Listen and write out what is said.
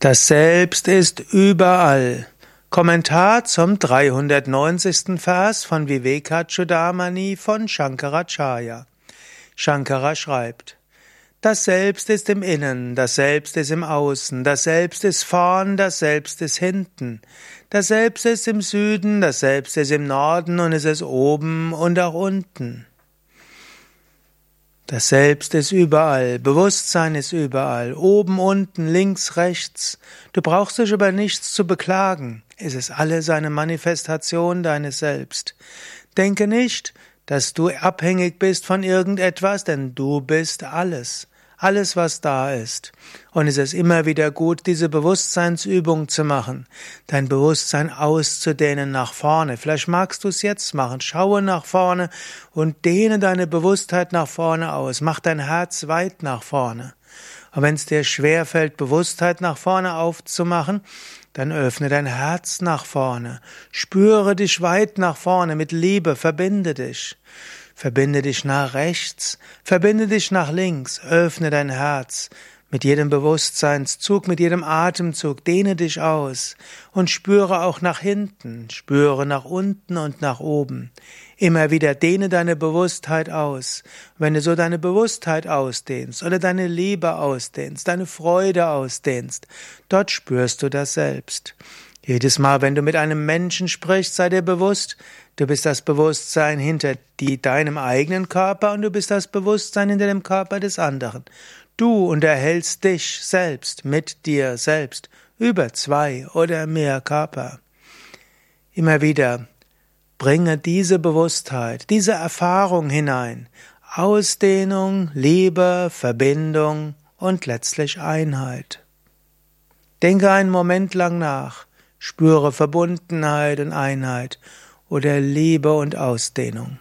Das Selbst ist überall. Kommentar zum 390. Vers von Vivekachudamani von Shankaracharya. Shankara schreibt, das Selbst ist im Innen, das Selbst ist im Außen, das Selbst ist vorn, das Selbst ist hinten, das Selbst ist im Süden, das Selbst ist im Norden und es ist oben und auch unten. Das Selbst ist überall, Bewusstsein ist überall, oben, unten, links, rechts. Du brauchst dich über nichts zu beklagen. Es ist alles eine Manifestation deines Selbst. Denke nicht, dass du abhängig bist von irgendetwas, denn du bist alles alles, was da ist. Und es ist immer wieder gut, diese Bewusstseinsübung zu machen, dein Bewusstsein auszudehnen nach vorne. Vielleicht magst du es jetzt machen. Schaue nach vorne und dehne deine Bewusstheit nach vorne aus. Mach dein Herz weit nach vorne. Und wenn es dir schwerfällt, Bewusstheit nach vorne aufzumachen, dann öffne dein Herz nach vorne. Spüre dich weit nach vorne mit Liebe, verbinde dich. Verbinde dich nach rechts, verbinde dich nach links, öffne dein Herz. Mit jedem Bewusstseinszug, mit jedem Atemzug dehne dich aus und spüre auch nach hinten, spüre nach unten und nach oben. Immer wieder dehne deine Bewusstheit aus. Wenn du so deine Bewusstheit ausdehnst oder deine Liebe ausdehnst, deine Freude ausdehnst, dort spürst du das selbst. Jedes Mal, wenn du mit einem Menschen sprichst, sei dir bewusst, du bist das Bewusstsein hinter die, deinem eigenen Körper und du bist das Bewusstsein hinter dem Körper des anderen. Du unterhältst dich selbst mit dir selbst über zwei oder mehr Körper. Immer wieder bringe diese Bewusstheit, diese Erfahrung hinein. Ausdehnung, Liebe, Verbindung und letztlich Einheit. Denke einen Moment lang nach. Spüre Verbundenheit und Einheit oder Liebe und Ausdehnung.